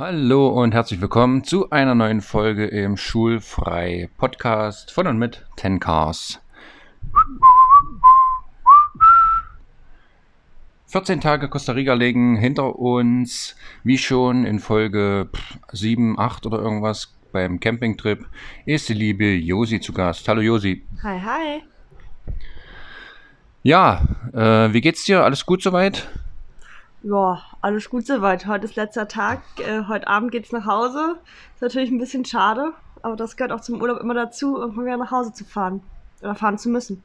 Hallo und herzlich willkommen zu einer neuen Folge im Schulfrei Podcast von und mit 10 Cars. 14 Tage Costa Rica legen hinter uns, wie schon in Folge 7, 8 oder irgendwas beim Campingtrip, ist die liebe Josi zu Gast. Hallo Josi. Hi, hi. Ja, äh, wie geht's dir? Alles gut soweit? Ja, alles gut soweit. Heute ist letzter Tag. Äh, heute Abend geht's nach Hause. Ist natürlich ein bisschen schade, aber das gehört auch zum Urlaub immer dazu, irgendwann wieder nach Hause zu fahren. Oder fahren zu müssen.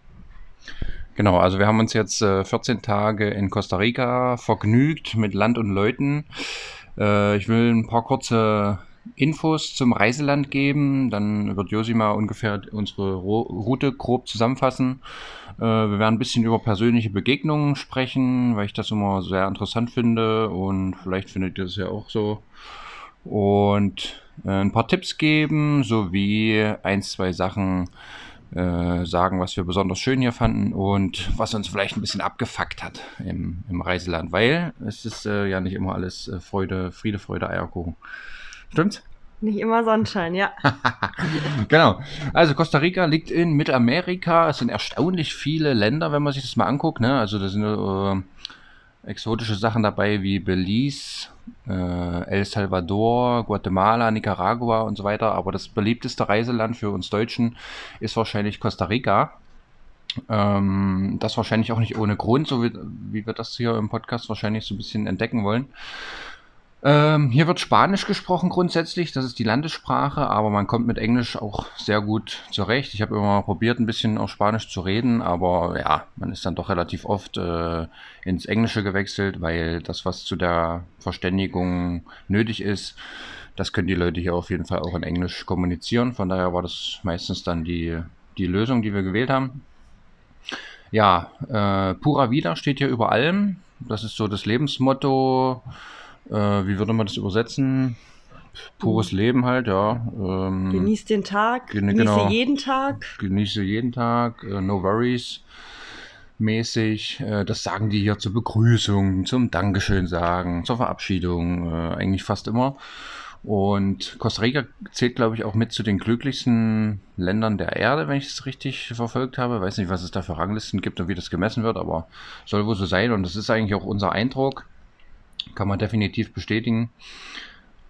Genau, also wir haben uns jetzt äh, 14 Tage in Costa Rica vergnügt mit Land und Leuten. Äh, ich will ein paar kurze Infos zum Reiseland geben. Dann wird Josi mal ungefähr unsere Ro Route grob zusammenfassen. Äh, wir werden ein bisschen über persönliche Begegnungen sprechen, weil ich das immer sehr interessant finde und vielleicht findet ihr das ja auch so. Und äh, ein paar Tipps geben sowie ein, zwei Sachen äh, sagen, was wir besonders schön hier fanden und was uns vielleicht ein bisschen abgefuckt hat im, im Reiseland, weil es ist äh, ja nicht immer alles äh, Freude, Friede, Freude, Eierkuchen. Stimmt's? Nicht immer Sonnenschein, ja. genau. Also Costa Rica liegt in Mittelamerika. Es sind erstaunlich viele Länder, wenn man sich das mal anguckt. Ne? Also da sind äh, exotische Sachen dabei wie Belize, äh, El Salvador, Guatemala, Nicaragua und so weiter. Aber das beliebteste Reiseland für uns Deutschen ist wahrscheinlich Costa Rica. Ähm, das wahrscheinlich auch nicht ohne Grund, so wie, wie wir das hier im Podcast wahrscheinlich so ein bisschen entdecken wollen. Ähm, hier wird Spanisch gesprochen grundsätzlich, das ist die Landessprache, aber man kommt mit Englisch auch sehr gut zurecht. Ich habe immer probiert, ein bisschen auf Spanisch zu reden, aber ja, man ist dann doch relativ oft äh, ins Englische gewechselt, weil das, was zu der Verständigung nötig ist, das können die Leute hier auf jeden Fall auch in Englisch kommunizieren. Von daher war das meistens dann die, die Lösung, die wir gewählt haben. Ja, äh, Pura Vida steht hier über allem. Das ist so das Lebensmotto äh, wie würde man das übersetzen? Pures Leben halt, ja. Ähm, genieß den Tag, geni genieße genau, jeden Tag. Genieße jeden Tag, äh, no worries mäßig. Äh, das sagen die hier zur Begrüßung, zum Dankeschön sagen, zur Verabschiedung, äh, eigentlich fast immer. Und Costa Rica zählt, glaube ich, auch mit zu den glücklichsten Ländern der Erde, wenn ich es richtig verfolgt habe. Weiß nicht, was es da für Ranglisten gibt und wie das gemessen wird, aber soll wohl so sein. Und das ist eigentlich auch unser Eindruck. Kann man definitiv bestätigen.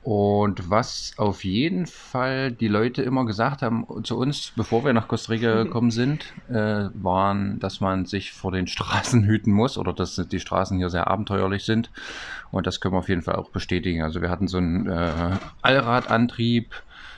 Und was auf jeden Fall die Leute immer gesagt haben zu uns, bevor wir nach Costa Rica gekommen sind, äh, waren, dass man sich vor den Straßen hüten muss oder dass die Straßen hier sehr abenteuerlich sind. Und das können wir auf jeden Fall auch bestätigen. Also wir hatten so einen äh, Allradantrieb,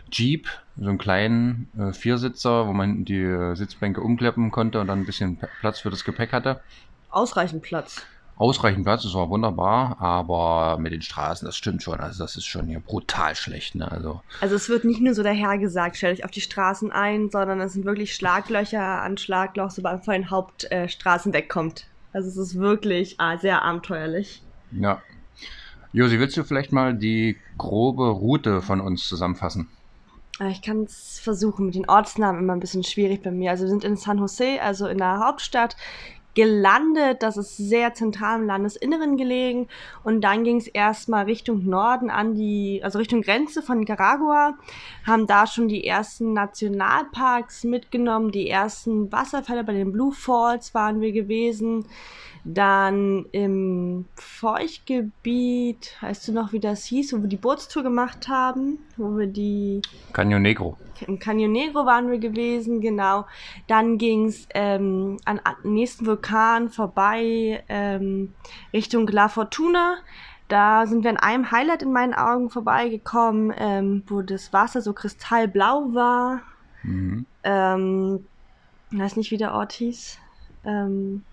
Jeep, so einen kleinen äh, Viersitzer, wo man die Sitzbänke umklappen konnte und dann ein bisschen Platz für das Gepäck hatte. Ausreichend Platz ausreichend Platz, das war wunderbar, aber mit den Straßen, das stimmt schon, also das ist schon hier brutal schlecht. Ne? Also, also es wird nicht nur so dahergesagt, stell dich auf die Straßen ein, sondern es sind wirklich Schlaglöcher an Schlagloch, sobald man von den Hauptstraßen äh, wegkommt. Also es ist wirklich ah, sehr abenteuerlich. Ja. Josi, willst du vielleicht mal die grobe Route von uns zusammenfassen? Äh, ich kann es versuchen, mit den Ortsnamen immer ein bisschen schwierig bei mir. Also wir sind in San Jose, also in der Hauptstadt gelandet. Das ist sehr zentral im Landesinneren gelegen. Und dann ging es erstmal Richtung Norden an die, also Richtung Grenze von Nicaragua. Haben da schon die ersten Nationalparks mitgenommen, die ersten Wasserfälle bei den Blue Falls waren wir gewesen. Dann im Feuchtgebiet, weißt du noch, wie das hieß, wo wir die Bootstour gemacht haben, wo wir die... Canyon Negro. Im Canyon Negro waren wir gewesen, genau. Dann ging es ähm, an, an nächsten Vulkan vorbei, ähm, Richtung La Fortuna. Da sind wir an einem Highlight in meinen Augen vorbeigekommen, ähm, wo das Wasser so kristallblau war. Mhm. Ähm, ich weiß nicht, wie der Ort hieß. Ähm,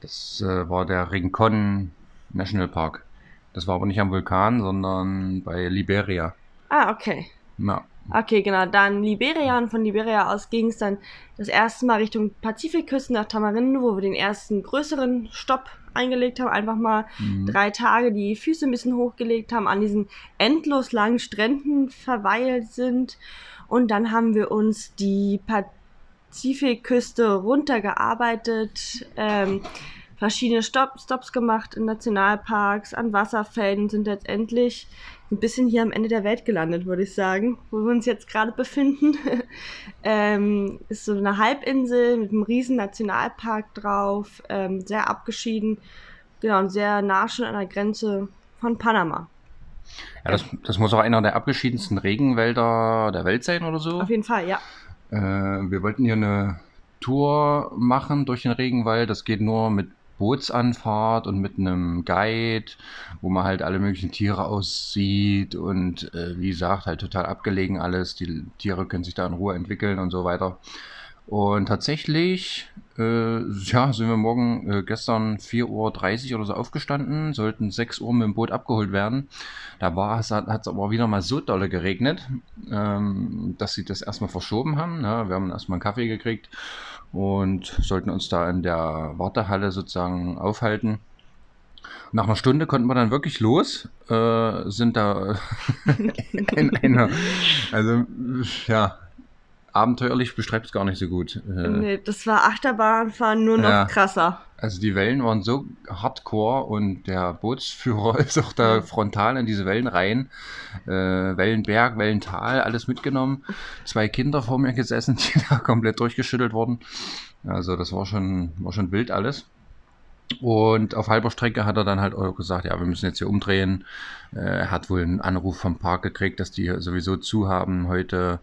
das äh, war der Rincon National Park. Das war aber nicht am Vulkan, sondern bei Liberia. Ah, okay. Ja. Okay, genau. Dann Liberia und von Liberia aus ging es dann das erste Mal Richtung Pazifikküste nach Tamarindo, wo wir den ersten größeren Stopp eingelegt haben. Einfach mal mhm. drei Tage die Füße ein bisschen hochgelegt haben, an diesen endlos langen Stränden verweilt sind. Und dann haben wir uns die Pazifikküste runtergearbeitet. Ähm, verschiedene Stop Stops gemacht in Nationalparks, an Wasserfällen und sind letztendlich ein bisschen hier am Ende der Welt gelandet, würde ich sagen, wo wir uns jetzt gerade befinden. ähm, ist so eine Halbinsel mit einem riesen Nationalpark drauf, ähm, sehr abgeschieden, genau, und sehr nah schon an der Grenze von Panama. Ja, das, das muss auch einer der abgeschiedensten Regenwälder der Welt sein oder so. Auf jeden Fall, ja. Äh, wir wollten hier eine Tour machen durch den Regenwald. Das geht nur mit Bootsanfahrt und mit einem Guide, wo man halt alle möglichen Tiere aussieht und äh, wie gesagt, halt total abgelegen alles. Die Tiere können sich da in Ruhe entwickeln und so weiter. Und tatsächlich, äh, ja, sind wir morgen, äh, gestern 4.30 Uhr oder so aufgestanden, sollten 6 Uhr mit dem Boot abgeholt werden. Da hat es aber wieder mal so dolle geregnet, ähm, dass sie das erstmal verschoben haben. Ne? Wir haben erstmal einen Kaffee gekriegt und sollten uns da in der Wartehalle sozusagen aufhalten. Nach einer Stunde konnten wir dann wirklich los, äh, sind da in einer, also ja, abenteuerlich beschreibt es gar nicht so gut. Äh, nee, das war Achterbahnfahren nur noch ja, krasser. Also die Wellen waren so hardcore und der Bootsführer ist auch da frontal in diese Wellen rein. Äh, Wellenberg, Wellental, alles mitgenommen. Zwei Kinder vor mir gesessen, die da komplett durchgeschüttelt wurden. Also das war schon, war schon wild alles. Und auf halber Strecke hat er dann halt auch gesagt, ja, wir müssen jetzt hier umdrehen. Äh, er hat wohl einen Anruf vom Park gekriegt, dass die sowieso zu haben heute.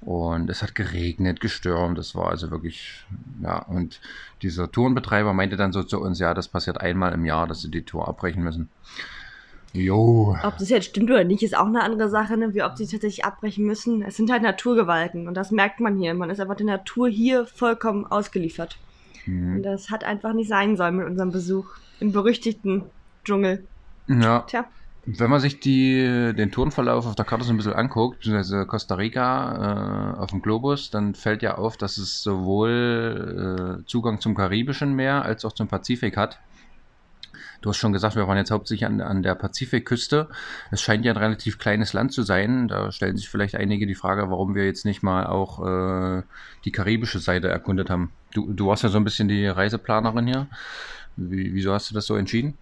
Und es hat geregnet, gestürmt. Das war also wirklich, ja. Und dieser Tourenbetreiber meinte dann so zu uns, ja, das passiert einmal im Jahr, dass sie die Tour abbrechen müssen. Jo. Ob das jetzt stimmt oder nicht, ist auch eine andere Sache, ne? wie ob sie tatsächlich abbrechen müssen. Es sind halt Naturgewalten und das merkt man hier. Man ist einfach der Natur hier vollkommen ausgeliefert. Mhm. Das hat einfach nicht sein sollen mit unserem Besuch im berüchtigten Dschungel. Ja. Tja. Wenn man sich die, den Tourenverlauf auf der Karte so ein bisschen anguckt, beziehungsweise Costa Rica äh, auf dem Globus, dann fällt ja auf, dass es sowohl äh, Zugang zum Karibischen Meer als auch zum Pazifik hat. Du hast schon gesagt, wir waren jetzt hauptsächlich an, an der Pazifikküste. Es scheint ja ein relativ kleines Land zu sein. Da stellen sich vielleicht einige die Frage, warum wir jetzt nicht mal auch äh, die karibische Seite erkundet haben. Du, du warst ja so ein bisschen die Reiseplanerin hier. Wie, wieso hast du das so entschieden?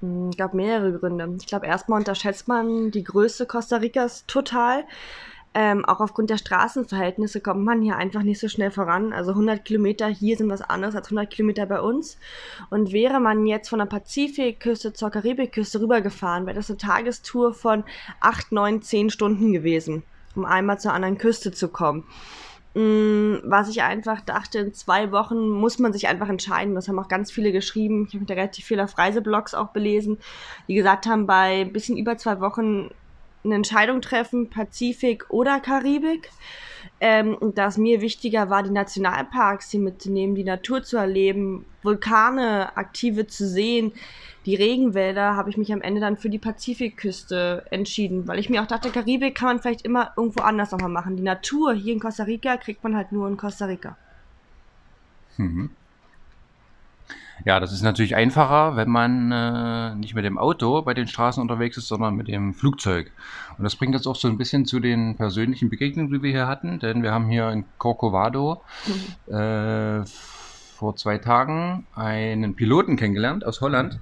Es hm, gab mehrere Gründe. Ich glaube, erstmal unterschätzt man die Größe Costa Ricas total. Ähm, auch aufgrund der Straßenverhältnisse kommt man hier einfach nicht so schnell voran. Also 100 Kilometer hier sind was anderes als 100 Kilometer bei uns. Und wäre man jetzt von der Pazifikküste zur Karibikküste rübergefahren, wäre das eine Tagestour von 8, 9, 10 Stunden gewesen, um einmal zur anderen Küste zu kommen. Mm, was ich einfach dachte, in zwei Wochen muss man sich einfach entscheiden. Das haben auch ganz viele geschrieben. Ich habe da relativ viel auf Reiseblogs auch belesen, die gesagt haben, bei ein bisschen über zwei Wochen eine Entscheidung treffen, Pazifik oder Karibik. Ähm, und da es mir wichtiger war, die Nationalparks hier mitzunehmen, die Natur zu erleben, Vulkane aktive zu sehen, die Regenwälder, habe ich mich am Ende dann für die Pazifikküste entschieden, weil ich mir auch dachte, Karibik kann man vielleicht immer irgendwo anders nochmal machen. Die Natur hier in Costa Rica kriegt man halt nur in Costa Rica. Mhm. Ja, das ist natürlich einfacher, wenn man äh, nicht mit dem Auto bei den Straßen unterwegs ist, sondern mit dem Flugzeug. Und das bringt uns auch so ein bisschen zu den persönlichen Begegnungen, die wir hier hatten, denn wir haben hier in Corcovado mhm. äh, vor zwei Tagen einen Piloten kennengelernt aus Holland.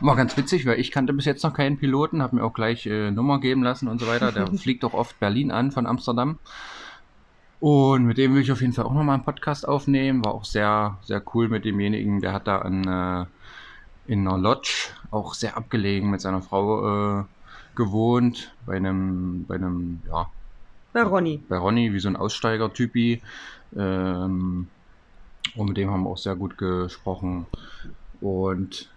War ganz witzig, weil ich kannte bis jetzt noch keinen Piloten, habe mir auch gleich äh, Nummer geben lassen und so weiter. Der fliegt auch oft Berlin an von Amsterdam. Und mit dem will ich auf jeden Fall auch nochmal einen Podcast aufnehmen. War auch sehr, sehr cool mit demjenigen. Der hat da in, äh, in einer Lodge, auch sehr abgelegen, mit seiner Frau äh, gewohnt. Bei einem, bei einem, ja. Bei Ronny. Bei Ronny, wie so ein Aussteiger-Typi. Ähm, und mit dem haben wir auch sehr gut gesprochen. Und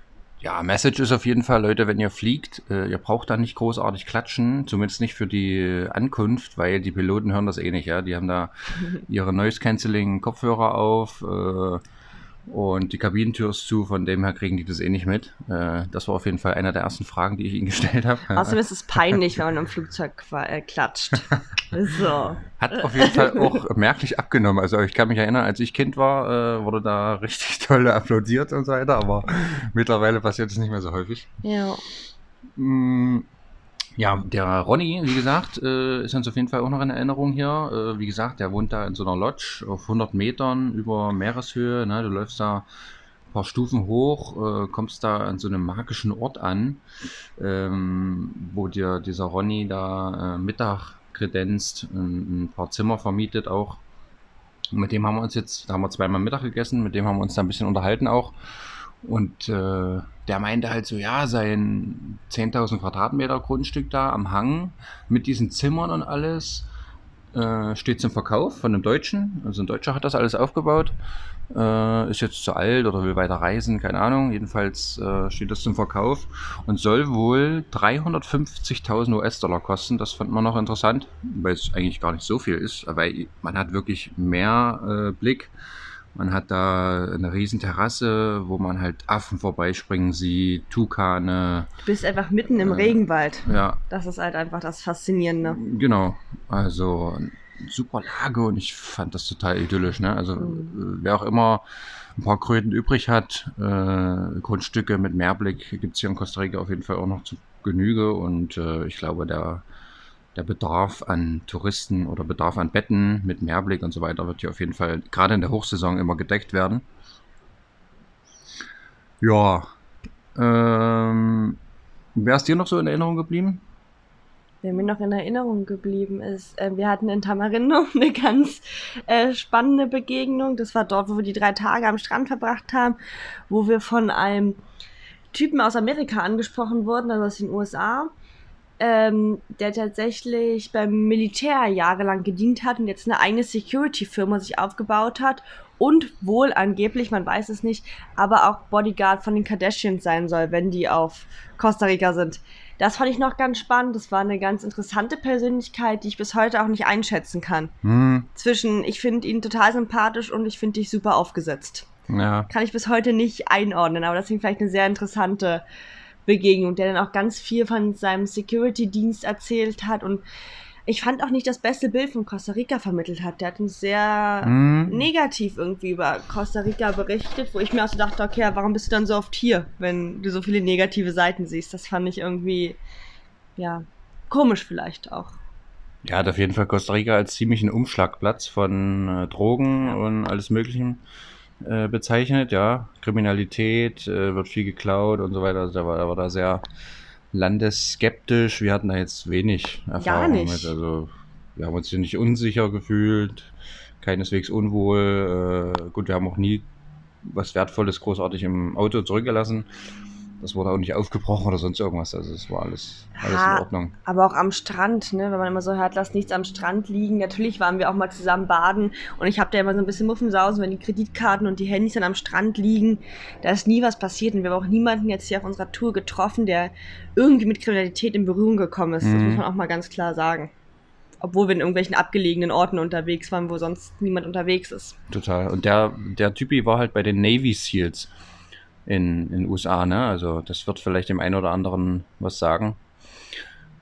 ja, Message ist auf jeden Fall, Leute, wenn ihr fliegt, äh, ihr braucht da nicht großartig klatschen, zumindest nicht für die Ankunft, weil die Piloten hören das eh nicht, ja. Die haben da ihre Noise Cancelling Kopfhörer auf, äh, und die Kabinentür ist zu, von dem her kriegen die das eh nicht mit. Äh, das war auf jeden Fall einer der ersten Fragen, die ich ihnen gestellt habe. Außerdem ist es peinlich, wenn man im Flugzeug äh, klatscht. So. Hat auf jeden Fall auch merklich abgenommen. Also ich kann mich erinnern, als ich Kind war, äh, wurde da richtig toll applaudiert und so weiter, aber mittlerweile passiert es nicht mehr so häufig. Ja. Mm, ja, der Ronny, wie gesagt, äh, ist uns auf jeden Fall auch noch in Erinnerung hier. Äh, wie gesagt, der wohnt da in so einer Lodge auf 100 Metern über Meereshöhe. Ne? Du läufst da paar Stufen hoch, äh, kommst da an so einem magischen Ort an, ähm, wo dir dieser Ronny da Mittag kredenzt, ein, ein paar Zimmer vermietet auch. Mit dem haben wir uns jetzt, da haben wir zweimal Mittag gegessen, mit dem haben wir uns da ein bisschen unterhalten auch. Und äh, der meinte halt so, ja, sein 10.000 Quadratmeter Grundstück da am Hang mit diesen Zimmern und alles äh, steht zum Verkauf von einem Deutschen. Also ein Deutscher hat das alles aufgebaut. Äh, ist jetzt zu alt oder will weiter reisen, keine Ahnung. Jedenfalls äh, steht das zum Verkauf und soll wohl 350.000 US-Dollar kosten. Das fand man noch interessant, weil es eigentlich gar nicht so viel ist, weil man hat wirklich mehr äh, Blick. Man hat da eine riesen Terrasse, wo man halt Affen vorbeispringen sieht, Tukane. Du bist einfach mitten im Äh, Regenwald. Ja, Das ist halt einfach das Faszinierende. Genau, also super Lage und ich fand das total idyllisch. Ne? Also Mhm. äh, wer auch immer ein paar Kröten übrig hat, äh, Grundstücke mit Mehrblick gibt es hier in Costa Rica auf jeden Fall auch noch zu Genüge und äh, ich glaube, der, der Bedarf an Touristen oder Bedarf an Betten mit Mehrblick und so weiter wird hier auf jeden Fall gerade in der Hochsaison immer gedeckt werden. Ja, ähm, wer ist dir noch so in Erinnerung geblieben? Wer mir noch in Erinnerung geblieben ist, äh, wir hatten in Tamarindo eine ganz äh, spannende Begegnung. Das war dort, wo wir die drei Tage am Strand verbracht haben, wo wir von einem Typen aus Amerika angesprochen wurden, also aus den USA, ähm, der tatsächlich beim Militär jahrelang gedient hat und jetzt eine eigene Security-Firma sich aufgebaut hat und wohl angeblich, man weiß es nicht, aber auch Bodyguard von den Kardashians sein soll, wenn die auf Costa Rica sind. Das fand ich noch ganz spannend. Das war eine ganz interessante Persönlichkeit, die ich bis heute auch nicht einschätzen kann. Hm, Zwischen, ich finde ihn total sympathisch und ich finde dich super aufgesetzt. ja. Kann ich bis heute nicht einordnen, aber das ist vielleicht eine sehr interessante Begegnung, der dann auch ganz viel von seinem Security-Dienst erzählt hat und ich fand auch nicht das beste Bild von Costa Rica vermittelt hat. Der hat uns sehr Hm, negativ irgendwie über Costa Rica berichtet, wo ich mir auch so dachte, okay, warum bist du dann so oft hier, wenn du so viele negative Seiten siehst? Das fand ich irgendwie, ja, komisch vielleicht auch. Ja, hat auf jeden Fall Costa Rica als ziemlichen Umschlagplatz von äh, Drogen und alles Möglichen äh, bezeichnet. Ja, Kriminalität, äh, wird viel geklaut und so weiter. Also da war, da war da sehr landesskeptisch. Wir hatten da jetzt wenig Erfahrung mit. Also wir haben uns hier nicht unsicher gefühlt, keineswegs unwohl. Äh, gut, wir haben auch nie was Wertvolles großartig im Auto zurückgelassen. Das wurde auch nicht aufgebrochen oder sonst irgendwas. Also es war alles, alles Ah. in Ordnung. Aber auch am Strand, ne, wenn man immer so hört, lass nichts am Strand liegen. Natürlich waren wir auch mal zusammen baden und ich habe da immer so ein bisschen Muffensausen, wenn die Kreditkarten und die Handys dann am Strand liegen. Da ist nie was passiert und wir haben auch niemanden jetzt hier auf unserer Tour getroffen, der irgendwie mit Kriminalität in Berührung gekommen ist. Das Mhm. muss man auch mal ganz klar sagen. Obwohl wir in irgendwelchen abgelegenen Orten unterwegs waren, wo sonst niemand unterwegs ist. Total. Und der, der Typi war halt bei den Navy SEALs in den USA, ne? Also das wird vielleicht dem einen oder anderen was sagen.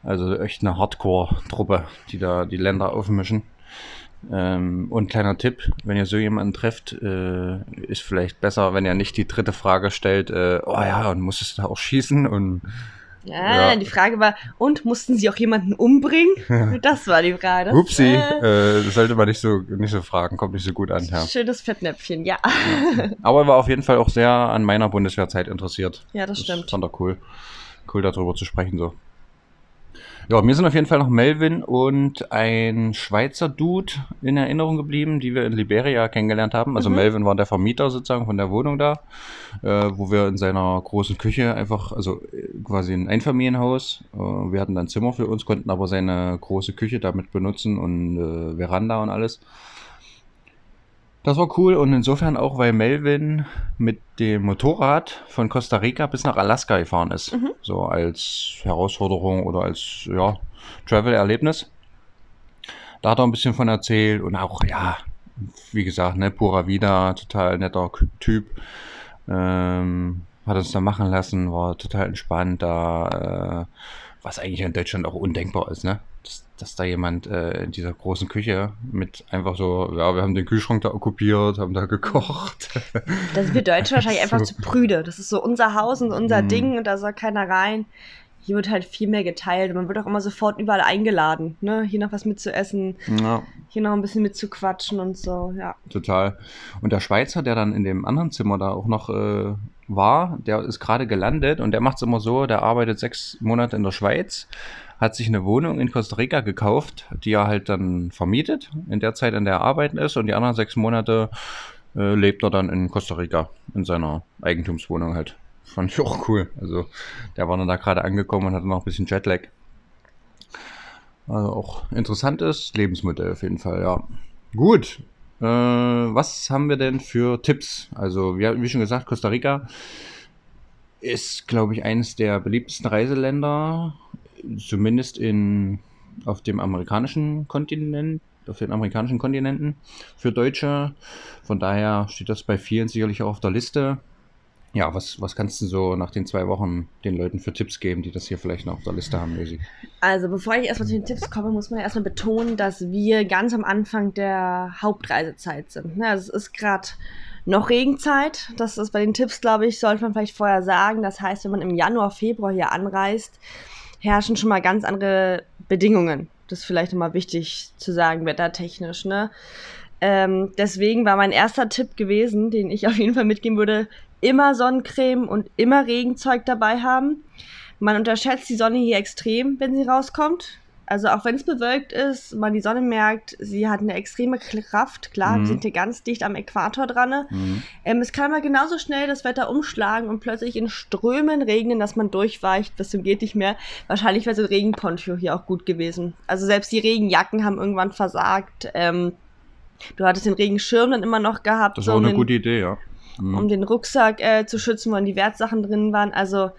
Also echt eine Hardcore-Truppe, die da die Länder aufmischen. Ähm, und kleiner Tipp, wenn ihr so jemanden trefft, äh, ist vielleicht besser, wenn ihr nicht die dritte Frage stellt, äh, oh ja, und musstest du da auch schießen? Und Ja, Ja. die Frage war, und mussten sie auch jemanden umbringen? Das war die Frage. Das, upsi, äh, äh, das sollte man nicht so, nicht so fragen, kommt nicht so gut an. Ja. Schönes Fettnäpfchen, ja. Aber er war auf jeden Fall auch sehr an meiner Bundeswehrzeit interessiert. Ja, das stimmt. Fand er cool. Cool darüber zu sprechen so. Ja, mir sind auf jeden Fall noch Melvin und ein Schweizer Dude in Erinnerung geblieben, die wir in Liberia kennengelernt haben. Also Mhm. Melvin war der Vermieter sozusagen von der Wohnung da, äh, wo wir in seiner großen Küche einfach, also äh, quasi ein Einfamilienhaus. Äh, wir hatten dann Zimmer für uns, konnten aber seine große Küche damit benutzen und äh, Veranda und alles. Das war cool und insofern auch, weil Melvin mit dem Motorrad von Costa Rica bis nach Alaska gefahren ist. Mhm. So als Herausforderung oder als ja, Travel-Erlebnis. Da hat er ein bisschen von erzählt und auch, ja, wie gesagt, ne, pura vida, total netter Typ. Ähm, hat uns da machen lassen, war total entspannt da, äh, was eigentlich in Deutschland auch undenkbar ist, ne? Dass, dass da jemand äh, in dieser großen Küche mit einfach so, ja, wir haben den Kühlschrank da okkupiert, haben da gekocht. Da sind wir Deutsche wahrscheinlich einfach So. zu prüde. Das ist so unser Haus und unser Mhm. Ding und da soll keiner rein. hier wird halt viel mehr geteilt. Man wird auch immer sofort überall eingeladen, ne? Hier noch was mitzuessen, Ja, hier noch ein bisschen mitzuquatschen und so, ja. total. Und der Schweizer, der dann in dem anderen Zimmer da auch noch äh, war, der ist gerade gelandet und der macht es immer so, der arbeitet sechs Monate in der Schweiz, hat sich eine Wohnung in Costa Rica gekauft, die er halt dann vermietet, in der Zeit, in der er arbeiten ist und die anderen sechs Monate äh, lebt er dann in Costa Rica, in seiner Eigentumswohnung halt. Fand ich auch cool. Also der war dann da gerade angekommen und hatte noch ein bisschen Jetlag. Also auch interessantes Lebensmodell auf jeden Fall, ja. Gut. Äh, was haben wir denn für Tipps? Also, wie, wie schon gesagt, Costa Rica ist, glaube ich, eines der beliebtesten Reiseländer, zumindest in, auf dem amerikanischen Kontinent, auf den amerikanischen Kontinenten für Deutsche. Von daher steht das bei vielen sicherlich auch auf der Liste. Ja, was, was kannst du so nach den zwei Wochen den Leuten für Tipps geben, die das hier vielleicht noch auf der Liste haben, Lucy? Also, bevor ich erstmal zu den Tipps komme, muss man ja erstmal betonen, dass wir ganz am Anfang der Hauptreisezeit sind. Ne? Also, es ist gerade noch Regenzeit. Das ist bei den Tipps, glaube ich, sollte man vielleicht vorher sagen. Das heißt, wenn man im Januar, Februar hier anreist, herrschen schon mal ganz andere Bedingungen. Das ist vielleicht nochmal wichtig zu sagen, wettertechnisch. Ne? Ähm, deswegen war mein erster Tipp gewesen, den ich auf jeden Fall mitgeben würde, immer Sonnencreme und immer Regenzeug dabei haben. Man unterschätzt die Sonne hier extrem, wenn sie rauskommt. Also auch wenn es bewölkt ist, man die Sonne merkt, sie hat eine extreme Kraft. Klar, Mhm. wir sind hier ganz dicht am Äquator dran. Mhm. Ähm, es kann aber genauso schnell das Wetter umschlagen und plötzlich in Strömen regnen, dass man durchweicht, bis zum geht nicht mehr. Wahrscheinlich wäre so ein Regenponcho hier auch gut gewesen. Also selbst die Regenjacken haben irgendwann versagt. Ähm, du hattest den Regenschirm dann immer noch gehabt, Das so war auch um eine gute Idee, ja. Mhm. um den Rucksack äh, zu schützen, wo die Wertsachen drin waren. Also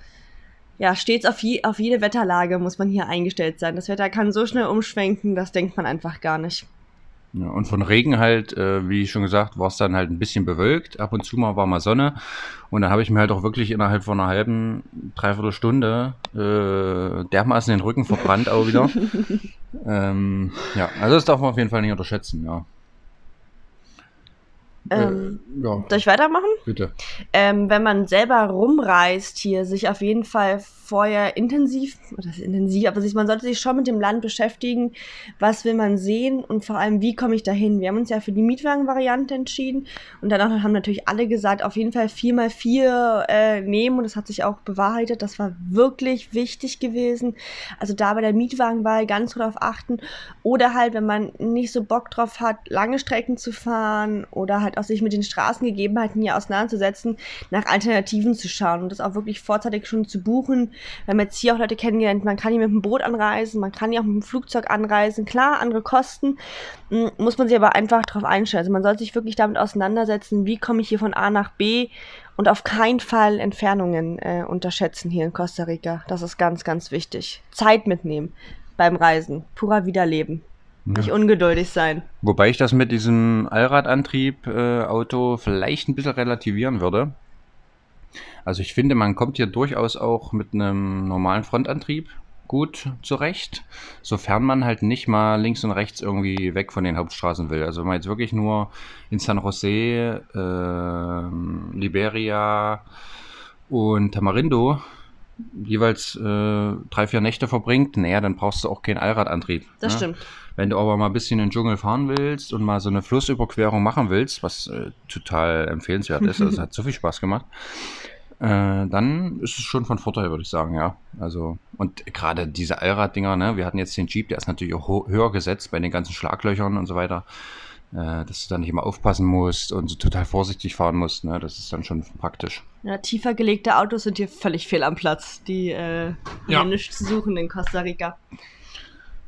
ja, stets auf, je, auf jede Wetterlage muss man hier eingestellt sein. Das Wetter kann so schnell umschwenken, das denkt man einfach gar nicht. Ja, und von Regen halt, äh, wie schon gesagt, war es dann halt ein bisschen bewölkt. Ab und zu mal war mal Sonne. Und dann habe ich mir halt auch wirklich innerhalb von einer halben, dreiviertel Stunde äh, dermaßen den Rücken verbrannt auch wieder. ähm, ja, also das darf man auf jeden Fall nicht unterschätzen, ja. Ähm, äh, ja, Soll ich weitermachen? bitte. ähm, wenn man selber rumreist hier, sich auf jeden Fall vorher intensiv, oder intensiv, aber man sollte sich schon mit dem Land beschäftigen, was will man sehen und vor allem, wie komme ich dahin. Wir haben uns ja für die Mietwagen-Variante entschieden und danach haben natürlich alle gesagt, auf jeden Fall 4x4 äh, nehmen und das hat sich auch bewahrheitet, das war wirklich wichtig gewesen. Also da bei der Mietwagenwahl ganz darauf achten oder halt, wenn man nicht so Bock drauf hat, lange Strecken zu fahren oder halt auch sich mit den Straßengegebenheiten hier auseinanderzusetzen, nach Alternativen zu schauen und das auch wirklich vorzeitig schon zu buchen. Wir haben jetzt hier auch Leute kennengelernt, man kann hier mit dem Boot anreisen, man kann hier auch mit dem Flugzeug anreisen. Klar, andere Kosten, mm, muss man sich aber einfach darauf einstellen. Also man sollte sich wirklich damit auseinandersetzen, wie komme ich hier von A nach B und auf keinen Fall Entfernungen äh, unterschätzen hier in Costa Rica. Das ist ganz, ganz wichtig. Zeit mitnehmen beim Reisen. Purer Wiederleben. Nicht ungeduldig sein. Wobei ich das mit diesem Allradantrieb-Auto vielleicht ein bisschen relativieren würde. Also ich finde, man kommt hier durchaus auch mit einem normalen Frontantrieb gut zurecht, sofern man halt nicht mal links und rechts irgendwie weg von den Hauptstraßen will. Also wenn man jetzt wirklich nur in San Jose, ähm, Liberia und Tamarindo jeweils äh, drei, vier Nächte verbringt, naja, dann brauchst du auch keinen Allradantrieb. Das ne? stimmt. Wenn du aber mal ein bisschen in den Dschungel fahren willst und mal so eine Flussüberquerung machen willst, was äh, total empfehlenswert ist, also es hat so viel Spaß gemacht, äh, dann ist es schon von Vorteil, würde ich sagen, ja. Also, und gerade diese Allrad-Dinger, ne, wir hatten jetzt den Jeep, der ist natürlich auch höher gesetzt bei den ganzen Schlaglöchern und so weiter, äh, dass du da nicht immer aufpassen musst und so total vorsichtig fahren musst, ne, das ist dann schon praktisch. Ja, tiefer gelegte Autos sind hier völlig fehl am Platz. Die äh, Ja. nichts zu suchen in Costa Rica.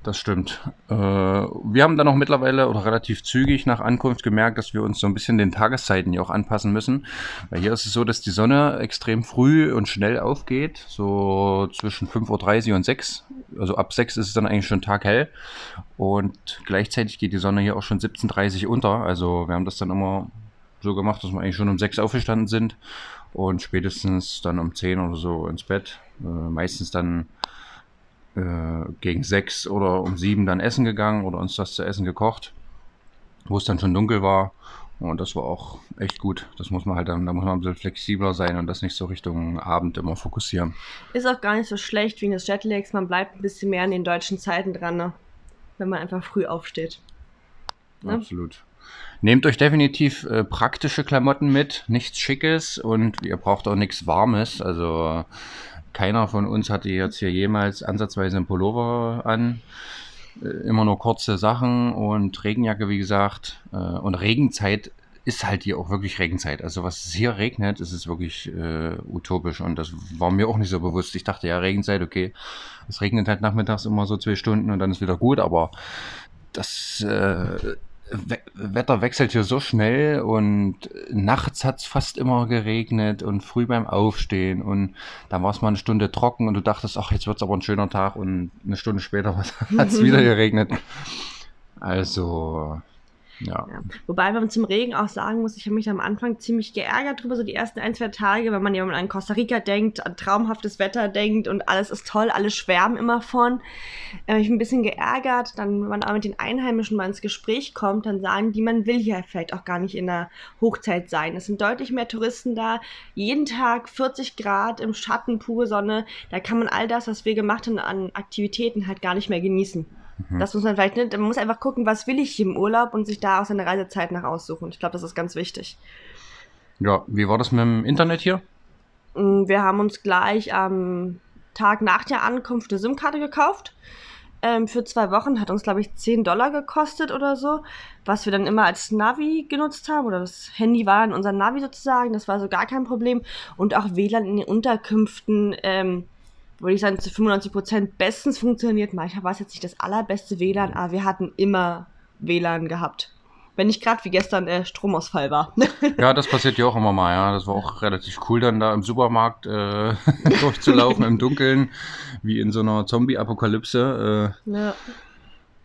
Das stimmt. Äh, wir haben dann auch mittlerweile oder relativ zügig nach Ankunft gemerkt, dass wir uns so ein bisschen den Tageszeiten hier auch anpassen müssen. Weil hier ist es so, dass die Sonne extrem früh und schnell aufgeht, so zwischen 5.30 Uhr und 6. Also ab 6 ist es dann eigentlich schon taghell. Und gleichzeitig geht die Sonne hier auch schon 17.30 Uhr unter. Also wir haben das dann immer so gemacht, dass wir eigentlich schon um 6 aufgestanden sind und spätestens dann um 10 oder so ins Bett. Äh, meistens dann äh, gegen sechs oder um sieben dann essen gegangen oder uns das zu essen gekocht, wo es dann schon dunkel war. Und das war auch echt gut. Das muss man halt dann, da muss man ein bisschen flexibler sein und das nicht so Richtung Abend immer fokussieren. Ist auch gar nicht so schlecht wegen des Jetlags. Man bleibt ein bisschen mehr an den deutschen Zeiten dran, ne? wenn man einfach früh aufsteht. Ne? Absolut. Nehmt euch definitiv äh, praktische Klamotten mit, nichts Schickes und ihr braucht auch nichts Warmes. Also keiner von uns hatte jetzt hier jemals ansatzweise einen Pullover an. Äh, immer nur kurze Sachen und Regenjacke, wie gesagt. Äh, und Regenzeit ist halt hier auch wirklich Regenzeit. Also was hier regnet, ist es wirklich äh, utopisch und das war mir auch nicht so bewusst. Ich dachte ja, Regenzeit, okay, es regnet halt nachmittags immer so zwei Stunden und dann ist wieder gut, aber das äh, We Wetter wechselt hier so schnell und nachts hat es fast immer geregnet und früh beim Aufstehen und dann war es mal eine Stunde trocken und du dachtest, ach, jetzt wird es aber ein schöner Tag und eine Stunde später hat es wieder geregnet. Also, ja. ja. Wobei man zum Regen auch sagen muss, ich habe mich am Anfang ziemlich geärgert drüber, so die ersten ein, zwei Tage, wenn man ja an Costa Rica denkt, an traumhaftes Wetter denkt und alles ist toll, alle schwärmen immer von. Äh, ich bin ein bisschen geärgert, dann, wenn man auch mit den Einheimischen mal ins Gespräch kommt, dann sagen die, man will hier vielleicht auch gar nicht in der Hochzeit sein. Es sind deutlich mehr Touristen da, jeden Tag 40 Grad im Schatten, pure Sonne, da kann man all das, was wir gemacht haben an Aktivitäten halt gar nicht mehr genießen. Mhm. Das muss man vielleicht nicht, man muss einfach gucken, was will ich im Urlaub und sich da auch seine Reisezeit nach aussuchen. Ich glaube, das ist ganz wichtig. Ja, wie war das mit dem Internet hier? Mm, wir haben uns gleich am Tag nach der Ankunft eine SIM-Karte gekauft. Ähm, für zwei Wochen hat uns, glaube ich, 10 Dollar gekostet oder so, was wir dann immer als Navi genutzt haben. Oder das Handy war dann unser Navi sozusagen, das war so gar kein Problem. Und auch WLAN in den Unterkünften ähm, würde ich sagen, zu 95 Prozent bestens funktioniert. Manchmal war es jetzt nicht das allerbeste WLAN, aber wir hatten immer WLAN gehabt. Wenn nicht gerade wie gestern der Stromausfall war. ja, das passiert ja auch immer mal, ja. Das war auch relativ cool, dann da im Supermarkt äh, durchzulaufen im Dunkeln, wie in so einer Zombie-Apokalypse. Äh, ja.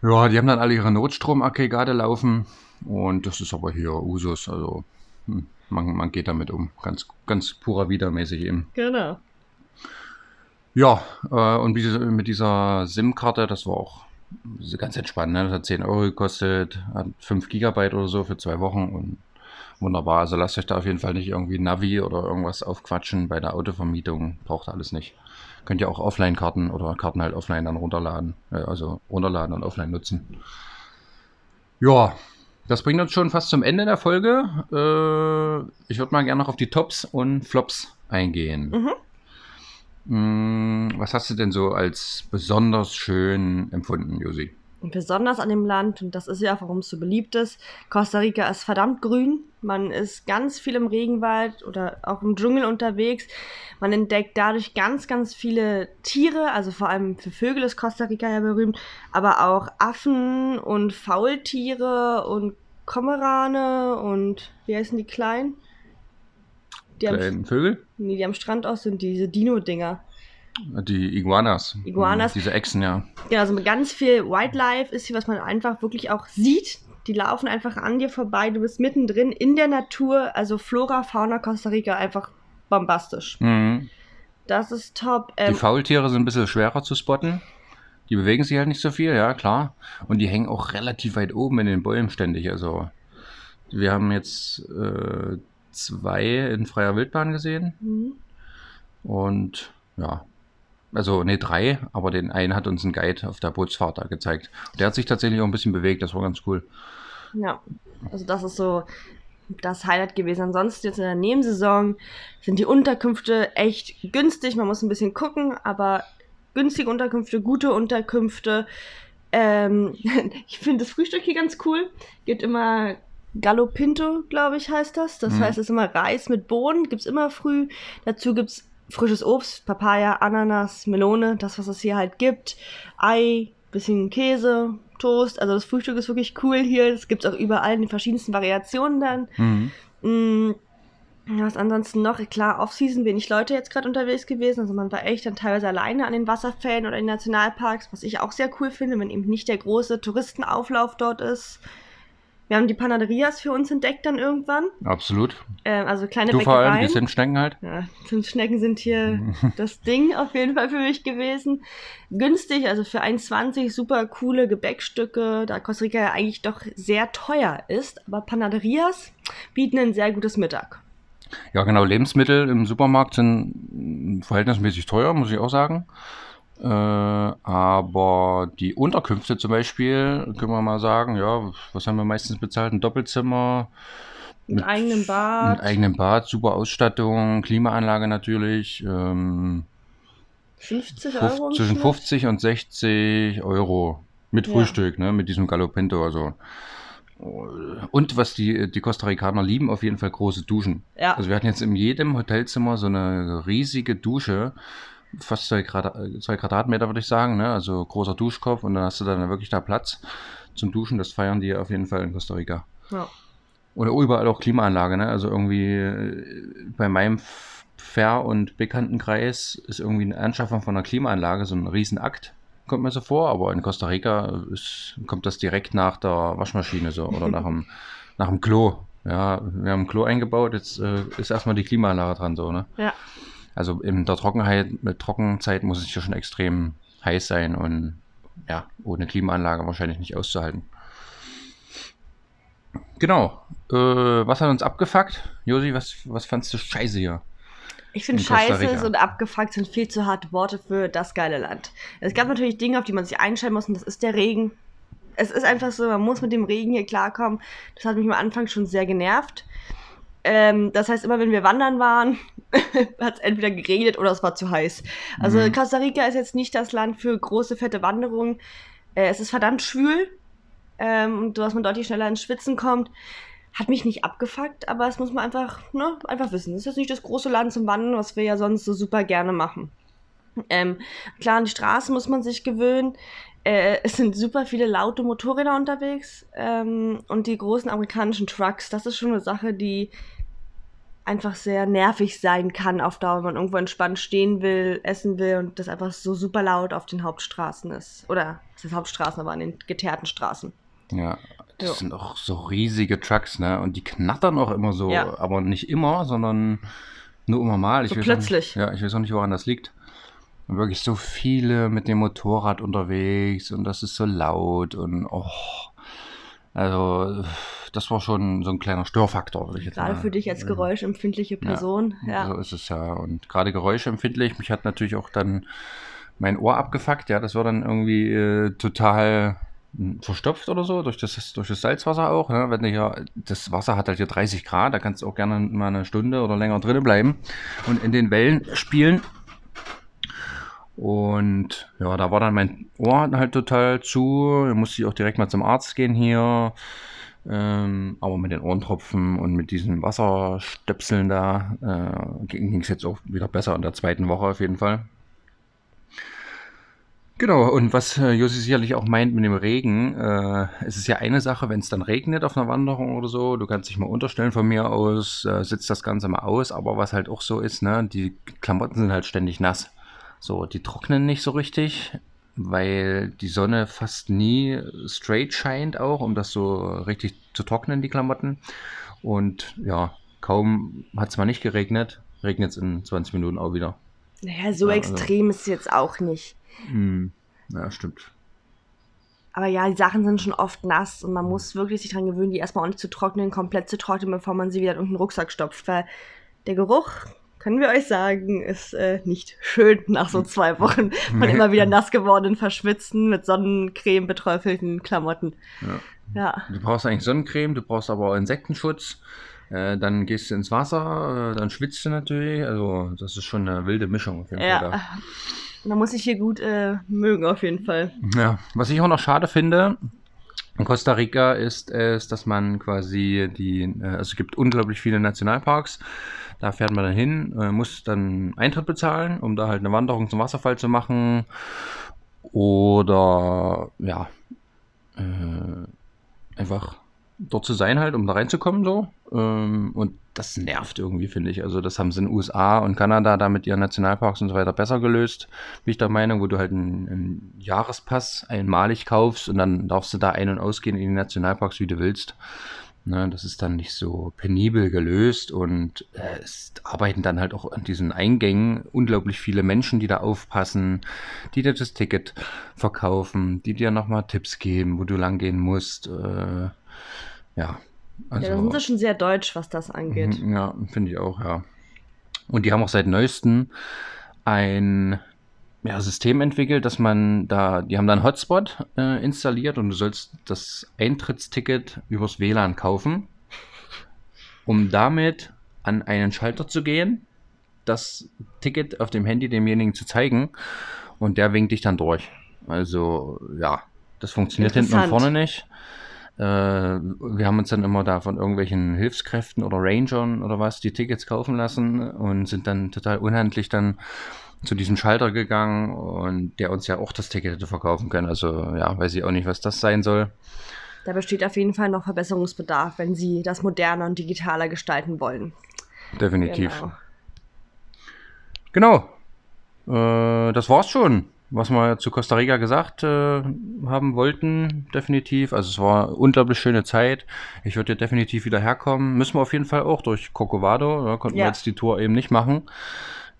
ja, die haben dann alle ihre Notstromaggregate laufen und das ist aber hier Usus, also hm, man, man geht damit um. Ganz, ganz purer Widermäßig eben. Genau. Ja, äh, und wie, mit dieser SIM-Karte, das war auch ganz entspannt. Ne? Das hat 10 Euro gekostet, hat 5 Gigabyte oder so für zwei Wochen und wunderbar. Also lasst euch da auf jeden Fall nicht irgendwie Navi oder irgendwas aufquatschen bei der Autovermietung. Braucht alles nicht. Könnt ihr auch Offline-Karten oder Karten halt offline dann runterladen. Äh, also runterladen und offline nutzen. Ja, das bringt uns schon fast zum Ende der Folge. Äh, ich würde mal gerne noch auf die Tops und Flops eingehen. Mhm. Hm, was hast du denn so als besonders schön empfunden, Josi? Besonders an dem Land, und das ist ja, warum es so beliebt ist, Costa Rica ist verdammt grün. Man ist ganz viel im Regenwald oder auch im Dschungel unterwegs. Man entdeckt dadurch ganz, ganz viele Tiere, also vor allem für Vögel ist Costa Rica ja berühmt, aber auch Affen und Faultiere und Komerane und wie heißen die kleinen? Die Kleinen Vögel? Nee, die am Strand aus sind diese Dino-Dinger. Die Iguanas. Iguanas. Diese Echsen, ja. Genau, also mit ganz viel Wildlife ist hier, was man einfach wirklich auch sieht. Die laufen einfach an dir vorbei. Du bist mittendrin in der Natur. Also Flora, Fauna Costa Rica einfach bombastisch. Mhm. Das ist top. Ähm, die Faultiere sind ein bisschen schwerer zu spotten. Die bewegen sich halt nicht so viel, ja, klar. Und die hängen auch relativ weit oben in den Bäumen ständig. Also, wir haben jetzt äh, zwei in freier Wildbahn gesehen. Mhm. Und ja, also ne, drei, aber den einen hat uns ein Guide auf der Bootsfahrt da gezeigt. Der hat sich tatsächlich auch ein bisschen bewegt, das war ganz cool. Ja, also das ist so das Highlight gewesen. Ansonsten jetzt in der Nebensaison sind die Unterkünfte echt günstig. Man muss ein bisschen gucken, aber günstige Unterkünfte, gute Unterkünfte. Ähm, ich finde das Frühstück hier ganz cool. Gibt immer Gallo Pinto, glaube ich, heißt das. Das mhm. heißt, es ist immer Reis mit Bohnen, gibt es immer früh. Dazu gibt es frisches Obst, Papaya, Ananas, Melone, das, was es hier halt gibt. Ei, bisschen Käse, Toast. Also das Frühstück ist wirklich cool hier. Das gibt es auch überall in den verschiedensten Variationen dann. Mhm. Mm, was ansonsten noch? Klar, Off-Season wenig Leute jetzt gerade unterwegs gewesen. Also man war echt dann teilweise alleine an den Wasserfällen oder in den Nationalparks, was ich auch sehr cool finde, wenn eben nicht der große Touristenauflauf dort ist. Wir haben die Panaderias für uns entdeckt dann irgendwann. Absolut. Ähm, also kleine Du vor allem, die Bäckereien. Zimtschnecken halt. Ja, Zimtschnecken sind hier das Ding auf jeden Fall für mich gewesen. Günstig, also für 1,20 super coole Gebäckstücke, da Costa Rica ja eigentlich doch sehr teuer ist. Aber Panaderias bieten ein sehr gutes Mittag. Ja, genau. Lebensmittel im Supermarkt sind verhältnismäßig teuer, muss ich auch sagen. Äh, aber die Unterkünfte zum Beispiel, können wir mal sagen, ja, was haben wir meistens bezahlt? Ein Doppelzimmer Mit, eigenem Bad. mit eigenem Bad, super Ausstattung, Klimaanlage natürlich. Ähm, 50 fuf- Euro. zwischen Schnitt. 50 und 60 Euro mit Ja. Frühstück, ne, mit diesem Gallo Pinto. Also. Und was die, die Costa Ricaner lieben, auf jeden Fall große Duschen. Ja, Also wir hatten jetzt in jedem Hotelzimmer so eine riesige Dusche, fast zwei, Quadrat, zwei Quadratmeter würde ich sagen, ne? also großer Duschkopf und dann hast du dann wirklich da Platz zum Duschen. Das feiern die auf jeden Fall in Costa Rica. ja. Und überall auch Klimaanlage, ne? also irgendwie äh, bei meinem Fair- und Bekanntenkreis ist irgendwie eine Anschaffung von einer Klimaanlage so ein Riesenakt. Kommt mir so vor, aber in Costa Rica ist, kommt das direkt nach der Waschmaschine so oder nach dem, nach dem Klo. Ja, wir haben ein Klo eingebaut, jetzt äh, ist erstmal die Klimaanlage dran so, ne? Ja. Also in der Trockenheit, mit Trockenzeit muss es ja schon extrem heiß sein und ja, ohne Klimaanlage wahrscheinlich nicht auszuhalten. Genau. Äh, was hat uns abgefuckt? Josi, was, was fandst du scheiße hier? Ich finde scheiße und abgefuckt sind viel zu harte Worte für das geile Land. Es gab natürlich Dinge, auf die man sich einstellen muss, und das ist der Regen. Es ist einfach so, man muss mit dem Regen hier klarkommen. Das hat mich am Anfang schon sehr genervt. Ähm, das heißt, immer wenn wir wandern waren, hat es entweder geregnet oder es war zu heiß. Also Mhm. Costa Rica ist jetzt nicht das Land für große, fette Wanderungen. Äh, es ist verdammt schwül ähm, und dass man deutlich schneller ins Schwitzen kommt. Hat mich nicht abgefuckt, aber das muss man einfach, ne, einfach wissen. Das ist jetzt nicht das große Land zum Wandern, was wir ja sonst so super gerne machen. Ähm, klar, an die Straßen muss man sich gewöhnen. Äh, es sind super viele laute Motorräder unterwegs ähm, und die großen amerikanischen Trucks. Das ist schon eine Sache, die einfach sehr nervig sein kann auf Dauer, wenn man irgendwo entspannt stehen will, essen will und das einfach so super laut auf den Hauptstraßen ist. Oder es ist Hauptstraßen, aber an den geteerten Straßen. Ja, das Ja. sind auch so riesige Trucks, ne? Und die knattern auch immer so, Ja. aber nicht immer, sondern nur immer mal. Ich So plötzlich. Nicht, ja, ich weiß auch nicht, woran das liegt. Und wirklich so viele mit dem Motorrad unterwegs und das ist so laut und oh. Also, das war schon so ein kleiner Störfaktor, würde ich jetzt Gerade mal für dich als sagen. geräuschempfindliche Person. Ja. So ist es ja. Und gerade geräuschempfindlich, mich hat natürlich auch dann mein Ohr abgefuckt. Ja, das war dann irgendwie äh, total mh, verstopft oder so, durch das, durch das Salzwasser auch. Ne? Wenn du hier, das Wasser hat halt hier 30 Grad, da kannst du auch gerne mal eine Stunde oder länger drinnen bleiben und in den Wellen spielen. Und ja, da war dann mein Ohr halt total zu. Da musste ich auch direkt mal zum Arzt gehen hier. Ähm, aber mit den Ohrentropfen und mit diesen Wasserstöpseln da äh, ging es jetzt auch wieder besser in der zweiten Woche auf jeden Fall. Genau, und was äh, Josi sicherlich auch meint mit dem Regen, äh, es ist ja eine Sache, wenn es dann regnet auf einer Wanderung oder so, du kannst dich mal unterstellen von mir aus, äh, sitzt das Ganze mal aus, aber was halt auch so ist, ne, die Klamotten sind halt ständig nass. So, die trocknen nicht so richtig, weil die Sonne fast nie straight scheint auch, um das so richtig zu trocknen, die Klamotten. Und ja, kaum hat es mal nicht geregnet, regnet es in 20 Minuten auch wieder. Naja, so Ja, also- extrem ist es jetzt auch nicht. Hm, ja, stimmt. Aber ja, die Sachen sind schon oft nass und man muss wirklich sich dran gewöhnen, die erstmal auch nicht zu trocknen, komplett zu trocknen, bevor man sie wieder in irgendeinen Rucksack stopft. Weil der Geruch, können wir euch sagen, ist äh, nicht schön nach so zwei Wochen von Nee. immer wieder nass gewordenen, verschwitzten, mit Sonnencreme beträufelten Klamotten. Ja. Ja. Du brauchst eigentlich Sonnencreme, du brauchst aber auch Insektenschutz. Äh, dann gehst du ins Wasser, äh, dann schwitzt du natürlich. Also, das ist schon eine wilde Mischung auf jeden Fall. Ja. Da. Man muss sich hier gut äh, mögen, auf jeden Fall. Ja, was ich auch noch schade finde, in Costa Rica ist es, dass man quasi die, äh, also es gibt unglaublich viele Nationalparks. Da fährt man dann hin, äh, muss dann Eintritt bezahlen, um da halt eine Wanderung zum Wasserfall zu machen. Oder ja, äh, einfach dort zu sein halt, um da reinzukommen so. Ähm, und das nervt irgendwie, finde ich. Also das haben sie in den USA und Kanada da mit ihren Nationalparks und so weiter besser gelöst, bin ich der Meinung, wo du halt einen, einen Jahrespass einmalig kaufst und dann darfst du da ein- und ausgehen in die Nationalparks, wie du willst. Ne, das ist dann nicht so penibel gelöst und äh, es arbeiten dann halt auch an diesen Eingängen unglaublich viele Menschen, die da aufpassen, die dir das Ticket verkaufen, die dir nochmal Tipps geben, wo du lang gehen musst. Äh, ja, ja, da sind sie schon sehr deutsch, was das angeht. Mhm, Ja, finde ich auch, ja. Und die haben auch seit neuestem ein ja, System entwickelt, dass man da, die haben da einen Hotspot äh, installiert und du sollst das Eintrittsticket übers WLAN kaufen, um damit an einen Schalter zu gehen, das Ticket auf dem Handy demjenigen zu zeigen und der winkt dich dann durch. Also ja, das funktioniert hinten und vorne nicht. Äh, wir haben uns dann immer da von irgendwelchen Hilfskräften oder Rangern oder was die Tickets kaufen lassen und sind dann total unhandlich dann zu diesem Schalter gegangen und der uns ja auch das Ticket hätte verkaufen können. Also ja, weiß ich auch nicht, was das sein soll. Da besteht auf jeden Fall noch Verbesserungsbedarf, wenn sie das moderner und digitaler gestalten wollen. Definitiv. Genau. Genau. Äh, das war's schon, was wir zu Costa Rica gesagt äh, haben wollten. Definitiv. Also es war eine unglaublich schöne Zeit. Ich würde definitiv wieder herkommen. Müssen wir auf jeden Fall auch durch Corcovado. Da konnten wir Ja. jetzt die Tour eben nicht machen.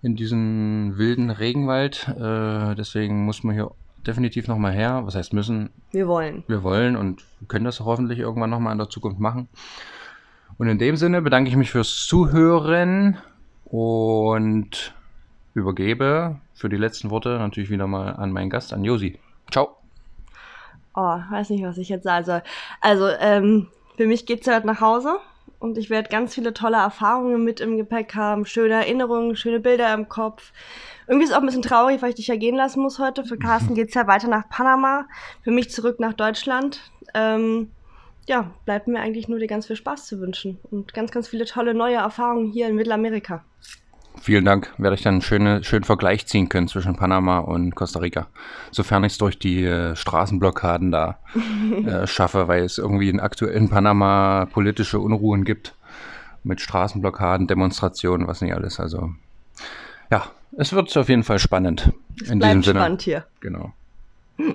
In diesen wilden Regenwald. Äh, deswegen muss man hier definitiv nochmal her. Was heißt müssen? Wir wollen. wir wollen und können das hoffentlich irgendwann nochmal in der Zukunft machen. Und in dem Sinne bedanke ich mich fürs Zuhören und übergebe für die letzten Worte natürlich wieder mal an meinen Gast, an Josi. Ciao. Oh, weiß nicht, was ich jetzt sagen soll. Also, ähm, für mich geht's heute nach Hause und ich werde ganz viele tolle Erfahrungen mit im Gepäck haben, schöne Erinnerungen, schöne Bilder im Kopf. Irgendwie ist es auch ein bisschen traurig, weil ich dich ja gehen lassen muss heute. Für Carsten geht's ja weiter nach Panama, für mich zurück nach Deutschland. Ähm, ja, bleibt mir eigentlich nur dir ganz viel Spaß zu wünschen und ganz, ganz viele tolle neue Erfahrungen hier in Mittelamerika. Vielen Dank. Werde ich dann einen schönen, schönen Vergleich ziehen können zwischen Panama und Costa Rica. Sofern ich es durch die äh, Straßenblockaden da äh, schaffe, weil es irgendwie in aktuellen Panama politische Unruhen gibt. Mit Straßenblockaden, Demonstrationen, was nicht alles. Also ja, es wird auf jeden Fall spannend. Es in bleibt diesem Sinne. spannend hier. Genau.